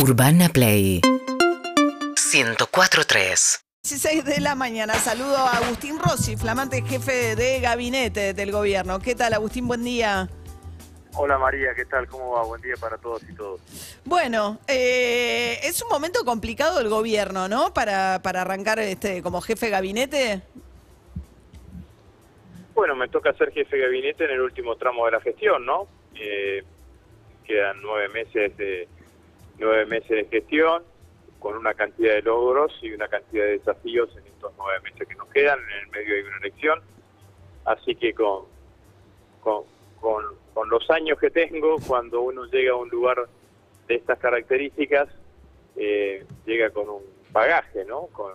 Urbana Play 104.3 16 de la mañana. Saludo a Agustín Rossi, flamante jefe de gabinete del gobierno. ¿Qué tal, Agustín? Buen día. Hola María, ¿qué tal? ¿Cómo va? Buen día para todos y todos. Bueno, eh, es un momento complicado el gobierno, ¿no? Para, para arrancar este como jefe de gabinete. Bueno, me toca ser jefe de gabinete en el último tramo de la gestión, ¿no? Eh, quedan nueve meses de nueve meses de gestión con una cantidad de logros y una cantidad de desafíos en estos nueve meses que nos quedan, en el medio de una elección. Así que con, con, con, los años que tengo, cuando uno llega a un lugar de estas características, eh, llega con un bagaje, ¿no? Con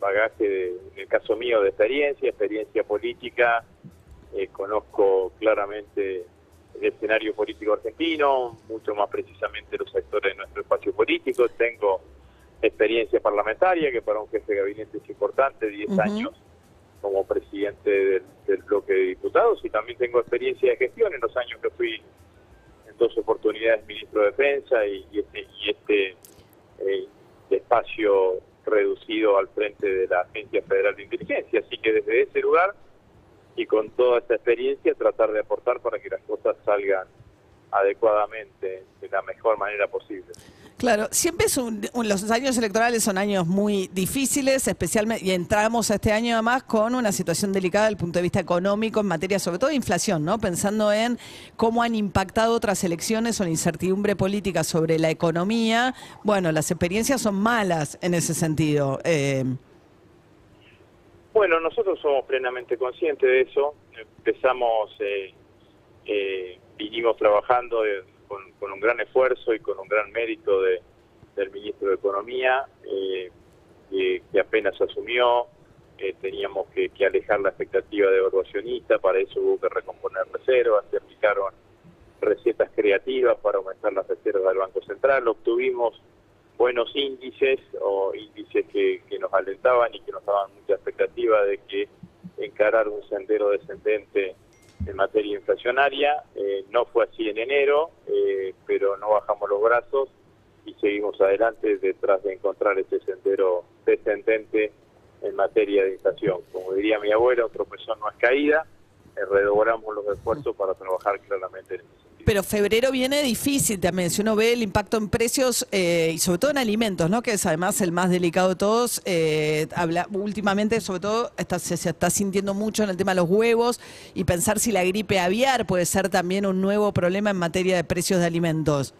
bagaje, de, en el caso mío, de experiencia, experiencia política, eh, conozco claramente el escenario político argentino, mucho más precisamente los sectores de nuestro espacio político, tengo experiencia parlamentaria, que para un jefe de gabinete es importante, 10 años como presidente del, bloque de diputados, y también tengo experiencia de gestión. En los años que fui en dos oportunidades ministro de Defensa y, este, y este eh, espacio reducido al frente de la Agencia Federal de Inteligencia. Así que desde ese lugar y con toda esta experiencia tratar de aportar para que las cosas salgan adecuadamente, de la mejor manera posible. Claro, siempre son los años electorales son años muy difíciles, especialmente, y entramos a este año además con una situación delicada desde el punto de vista económico en materia sobre todo de inflación, ¿no? Pensando en cómo han impactado otras elecciones o la incertidumbre política sobre la economía. Bueno, las experiencias son malas en ese sentido. Eh. Bueno, nosotros somos plenamente conscientes de eso. Empezamos, eh, eh, vinimos trabajando con, un gran esfuerzo y con un gran mérito de, del ministro de Economía, eh, que, apenas asumió. teníamos que, alejar la expectativa de evaluacionista, para eso hubo que recomponer reservas, se aplicaron recetas creativas para aumentar las reservas del Banco Central, obtuvimos buenos índices o índices que, nos alentaban y que nos daban mucha expectativa de que encarar un sendero descendente en materia inflacionaria. Eh, no fue así en enero, eh, pero no bajamos los brazos y seguimos adelante detrás de encontrar ese sendero descendente en materia de inflación. Como diría mi abuela, un tropezón no es caída, eh, redoblamos los esfuerzos para trabajar claramente en ese. Pero febrero viene difícil también, si uno ve el impacto en precios eh, y sobre todo en alimentos, ¿no? que es además el más delicado de todos. Eh, habla, últimamente, sobre todo, está, se, está sintiendo mucho en el tema de los huevos y pensar si la gripe aviar puede ser también un nuevo problema en materia de precios de alimentos.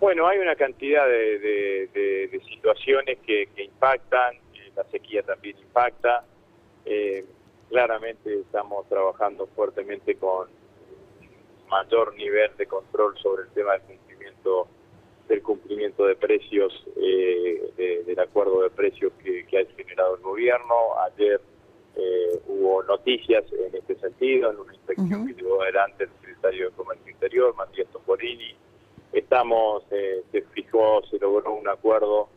Bueno, hay una cantidad de, situaciones que, impactan, eh, la sequía también impacta. claramente estamos trabajando fuertemente con mayor nivel de control sobre el tema del cumplimiento del cumplimiento de precios eh, del acuerdo de precios que, ha generado el gobierno. Ayer eh, hubo noticias en este sentido, en una inspección que llevó adelante el secretario de Comercio Interior, Matías Topolini. Estamos, eh, se fijó, se logró un acuerdo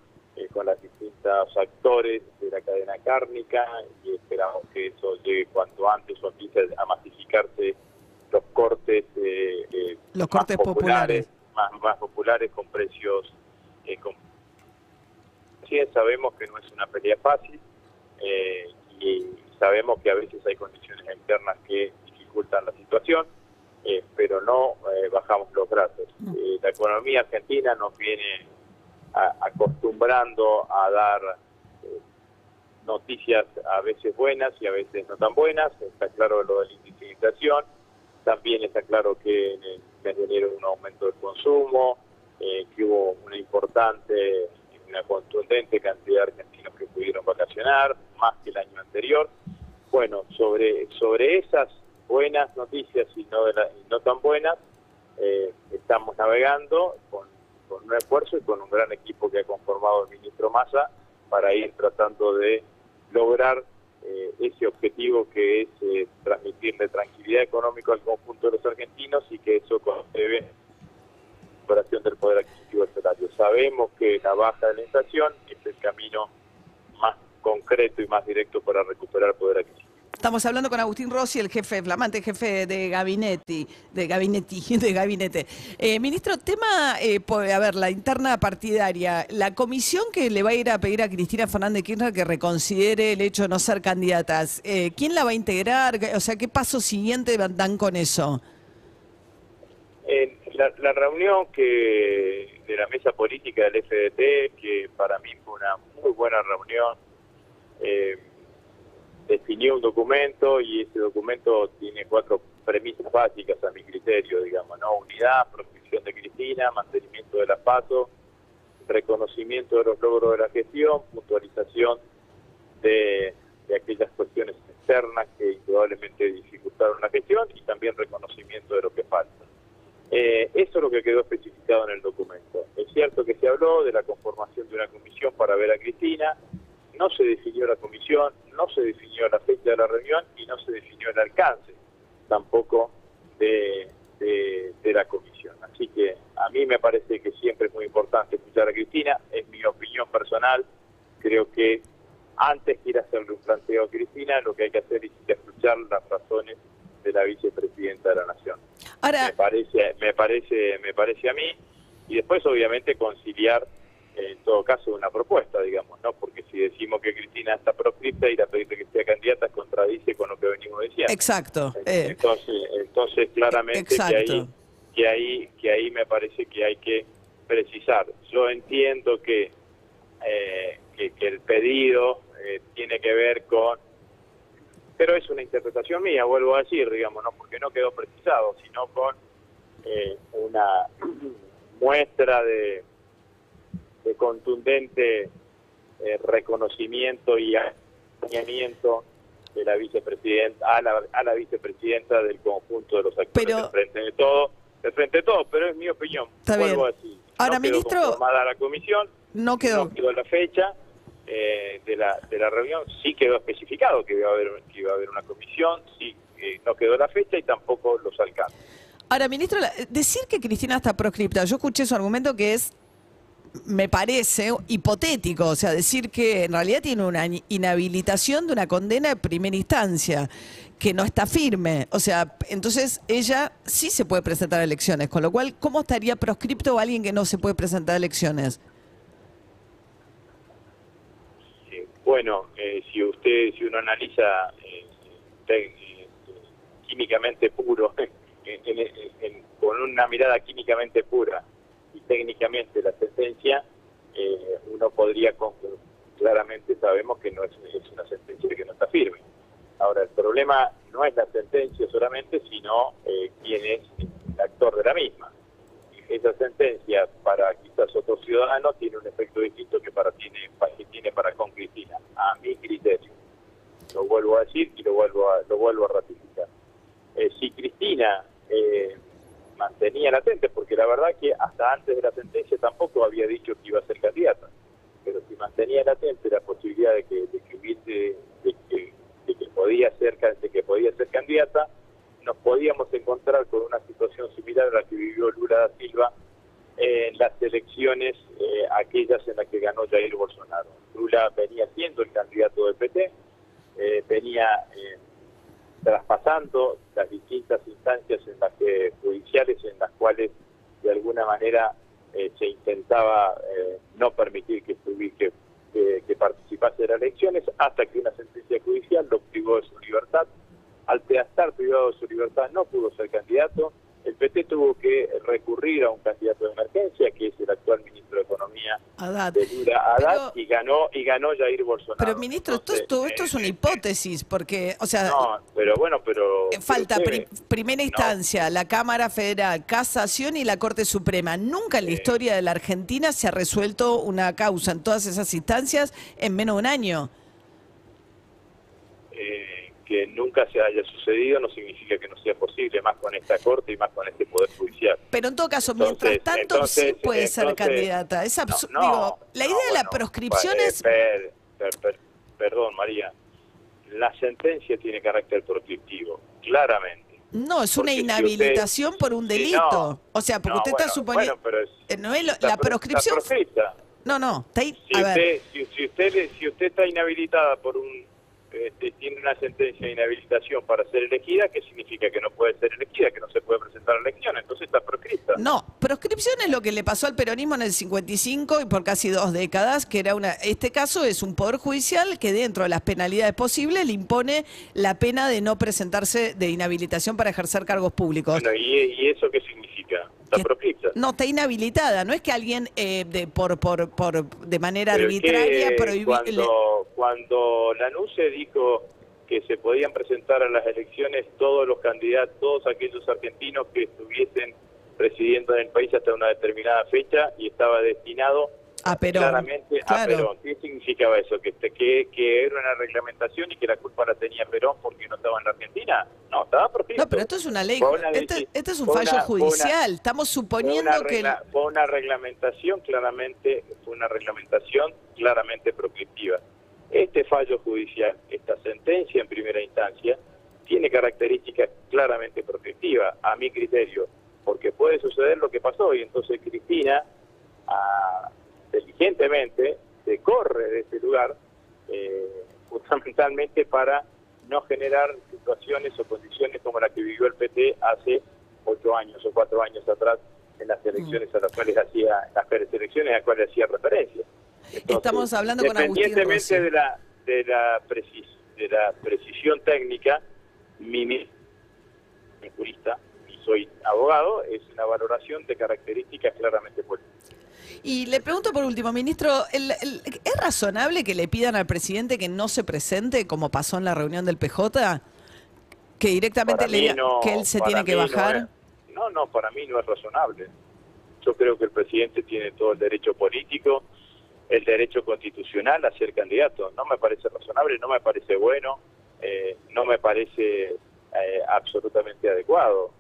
con los distintos actores de la cadena cárnica y esperamos que eso llegue cuanto antes o empiece a masificarse los cortes, eh, eh, los cortes populares, Más, más populares con precios. Eh, con... Sí, sabemos que no es una pelea fácil eh, y sabemos que a veces hay condiciones internas que dificultan la situación, pero no bajamos los brazos. La economía argentina nos viene acostumbrando a dar noticias a veces buenas y a veces no tan buenas. Está claro lo de la inflación también está claro que en el mes de enero hubo un aumento del consumo, eh, que hubo una importante, una contundente cantidad de argentinos que pudieron vacacionar, más que el año anterior. Bueno, sobre, sobre esas buenas noticias y no, de no tan buenas, eh, estamos navegando con un esfuerzo y con un gran equipo que ha conformado el ministro Massa para ir tratando de lograr eh, ese objetivo que es eh, transmitirle tranquilidad económica al conjunto de los argentinos y que eso concebe la recuperación del poder adquisitivo del salario. Sabemos que la baja de la inflación es el camino más concreto y más directo para recuperar poder adquisitivo. Estamos hablando con Agustín Rossi, el jefe, flamante jefe de gabinete, de gabinete, de gabinete. Eh, ministro, tema, eh, a ver, la interna partidaria, la comisión que le va a ir a pedir a Cristina Fernández Kirchner que reconsidere el hecho de no ser candidatas, eh, ¿quién la va a integrar? O sea, ¿qué paso siguiente dan con eso? La, la, reunión que de la mesa política del FDT, que para mí fue una muy buena reunión, eh, definió un documento y ese documento tiene cuatro premisas básicas a mi criterio, digamos, ¿no? Unidad, protección de Cristina, mantenimiento de las pasos, reconocimiento de los logros de la gestión, puntualización de, aquellas cuestiones externas que indudablemente dificultaron la gestión y también reconocimiento de lo que falta. Eh, eso es lo que quedó especificado en el documento. Es cierto que se habló de la conformación de una comisión para ver a Cristina, no se definió la comisión, no se definió la fecha de la reunión y no se definió el alcance tampoco de, la comisión. Así que a mí me parece que siempre es muy importante escuchar a Cristina, es mi opinión personal, creo que antes que ir a hacerle un planteo a Cristina, lo que hay que hacer es escuchar las razones de la vicepresidenta de la Nación. Ahora, me parece, me parece, me parece a mí, y después obviamente conciliar en todo caso una propuesta, digamos, ¿no? Porque si decimos que Cristina está proscripta y la pedirle que sea candidata contradice con lo que venimos diciendo. Exacto. Eh. Entonces, entonces claramente que ahí, que ahí, que ahí me parece que hay que precisar. Yo entiendo que, eh, que, el pedido eh, tiene que ver con pero es una interpretación mía, vuelvo a decir, digamos, no porque no quedó precisado, sino con una muestra de, de contundente eh, reconocimiento y acompañamiento de la vicepresidenta a la, a la vicepresidenta del conjunto de los actores del frente de todo del frente de todo pero es mi opinión vuelvo así ahora ministro la comisión no quedó no quedó. la fecha eh, de la de la reunión sí quedó especificado que iba a haber que iba a haber una comisión sí eh, no quedó la fecha y tampoco los alcances. Ahora, ministro, decir que Cristina está proscripta, yo escuché su argumento que es me parece hipotético, o sea, decir que en realidad tiene una inhabilitación de una condena de primera instancia, que no está firme. O sea, entonces ella sí se puede presentar a elecciones, con lo cual, ¿cómo estaría proscripto alguien que no se puede presentar a elecciones? bueno, eh, si usted, si uno analiza eh, eh, químicamente puro, con una mirada químicamente pura, técnicamente la sentencia, eh, uno podría concluir, claramente sabemos que no es, una sentencia que no está firme. Ahora, el problema no es la sentencia solamente, sino eh, quién es el actor de la misma. Esa sentencia para quizás otro ciudadano tiene un efecto distinto que para tiene, para con Cristina, a mi criterio. Lo vuelvo a decir y lo vuelvo a, lo vuelvo a ratificar. Eh, si Cristina mantenía latente, porque la verdad que hasta antes de la sentencia tampoco había dicho que iba a ser candidata, pero si mantenía latente la posibilidad de que, de que hubiese, de que, de que podía ser, de ser candidata, nos podíamos encontrar con una situación similar a la que vivió Lula da Silva en las elecciones eh, aquellas en las que ganó Jair Bolsonaro. Lula venía siendo el candidato del PT, eh, venía eh, traspasando las distintas instancias en las que judiciales en las cuales de alguna manera eh, se intentaba eh, no permitir que, que, que, participase de las elecciones hasta que una sentencia judicial lo privó de su libertad. Al estar privado de su libertad no pudo ser candidato. El PT tuvo que recurrir a un candidato de emergencia, que es el actual ministro de Economía, Haddad. de Lula y ganó y ganó Jair Bolsonaro. Pero ministro, todo esto es una eh, hipótesis, porque, o sea, no, eh, falta primera instancia, la Cámara Federal, Casación y la Corte Suprema. Nunca en la historia de la Argentina se ha resuelto una causa en todas esas instancias en menos de un año que nunca se haya sucedido no significa que no sea posible, más con esta Corte y más con este Poder Judicial. Pero en todo caso, mientras tanto, sí puede ser candidata. Es absurdo. la idea de la proscripción es... perdón, María. La sentencia tiene carácter proscriptivo, claramente. No, es una inhabilitación por un delito. o sea, porque usted está suponiendo... Eh, no es la proscripción... no, no, está ahí, si, usted, si, usted, si usted está inhabilitada por un este, tiene una sentencia de inhabilitación para ser elegida, ¿qué significa que no puede ser elegida, que no se puede presentar a la elección? Entonces está proscripta. No, proscripción es lo que le pasó al peronismo en el 55 y por casi dos décadas, que era una. Este caso es un poder judicial que dentro de las penalidades posibles le impone la pena de no presentarse de inhabilitación para ejercer cargos públicos. Bueno, ¿y, y eso qué significa? Está. No, está inhabilitada. No es que alguien eh, de, por, por, por, de manera Pero arbitraria prohíbe. Cuando, cuando Lanuse dijo que se podían presentar a las elecciones todos los candidatos, todos aquellos argentinos que estuviesen residiendo en el país hasta una determinada fecha y estaba destinado A Perón. claramente a Claro. Perón. ¿Qué significaba eso? ¿Que, que, que era una reglamentación y que la culpa la tenía Perón porque no estaba en la Argentina? No, estaba proscrito. No, pero esto es una ley. Una este, este es un fallo una- fue una- judicial. Estamos fue suponiendo que. fue una reglamentación claramente, fue una reglamentación claramente proscriptiva. Este fallo judicial, esta sentencia en primera instancia, tiene características claramente proscriptivas, a mi criterio, porque puede suceder lo que pasó y entonces Cristina, inteligentemente, se corre de ese lugar, eh, fundamentalmente para no generar situaciones o condiciones como la que vivió el PT hace ocho años o cuatro años atrás en las elecciones a las cuales hacía las elecciones a las cuales hacía referencia. Entonces, Estamos hablando con independientemente de la de la precis- de la precisión técnica, mi- mi jurista y soy abogado, es una valoración de características claramente políticas. Y le pregunto por último, ministro, ¿el- el- ¿es razonable que le pidan al presidente que no se presente como pasó en la reunión del PJ? Que directamente le diga no- que él se tiene que no bajar. es- No, no, para mí no es razonable. Yo creo que el presidente tiene todo el derecho político, el derecho constitucional a ser candidato. No me parece razonable, no me parece bueno, eh, no me parece eh, absolutamente adecuado.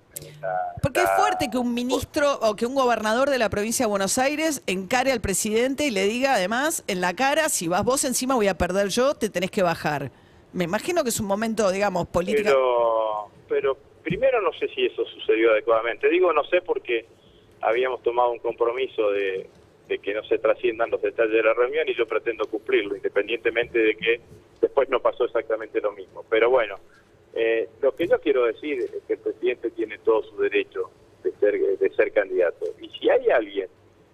Porque es fuerte que un ministro o que un gobernador de la provincia de Buenos Aires encare al presidente y le diga además en la cara, si vas vos encima voy a perder yo, te tenés que bajar. Me imagino que es un momento, digamos, político. Pero, pero primero no sé si eso sucedió adecuadamente. Digo no sé porque habíamos tomado un compromiso de, de que no se trasciendan los detalles de la reunión y yo pretendo cumplirlo, independientemente de que después no pasó exactamente lo mismo. Pero bueno, eh, lo que yo quiero decir es que el presidente tiene todo su derecho de ser, de ser candidato. Y si hay alguien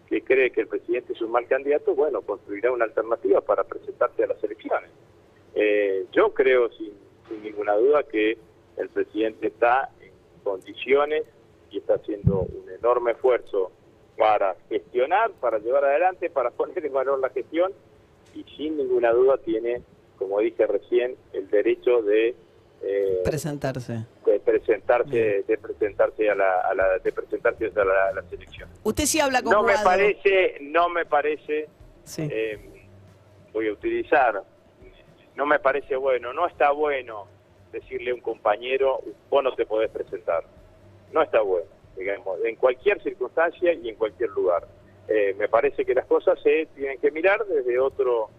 que cree que el presidente es un mal candidato, bueno, construirá una alternativa para presentarse a las elecciones. Eh, yo creo sin, sin ninguna duda que el presidente está en condiciones y está haciendo un enorme esfuerzo para gestionar, para llevar adelante, para poner en valor la gestión y sin ninguna duda tiene, como dije recién, el derecho de, eh, presentarse. de presentarse, de presentarse a la, a la- de presentarse a la, a elecciones. Usted sí habla con No me parece, no me parece Sí. eh, voy a utilizar, no me parece bueno, no está bueno decirle a un compañero, vos no te podés presentar. No está bueno, digamos, en cualquier circunstancia y en cualquier lugar. Eh, me parece que las cosas se tienen que mirar desde otro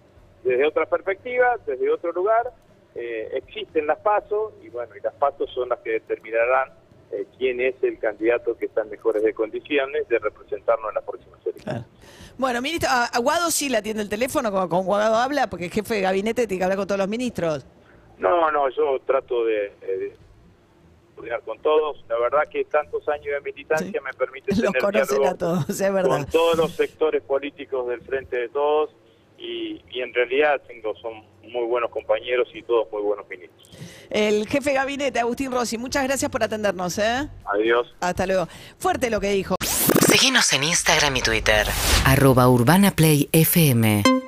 desde otra perspectiva, desde otro lugar. Eh, existen las pasos y bueno, y las pasos son las que determinarán eh, quién es el candidato que está en mejores de condiciones de representarnos en las próximas elecciones. Claro. Bueno, ministro, a, a Guado sí le atiende el teléfono, como con Guado habla, porque el jefe de gabinete tiene que hablar con todos los ministros. No, no, yo trato de, de, de coordinar con todos. La verdad que tantos años de militancia Sí. me permiten Los tener diálogo a todos, con todos los sectores políticos del frente de todos y, y en realidad tengo son muy buenos compañeros y todos muy buenos ministros. El jefe de gabinete, Agustín Rossi, muchas gracias por atendernos, ¿eh? Adiós. Hasta luego. Fuerte lo que dijo. Seguinos en Instagram y Twitter. Arroba Urbana Play FM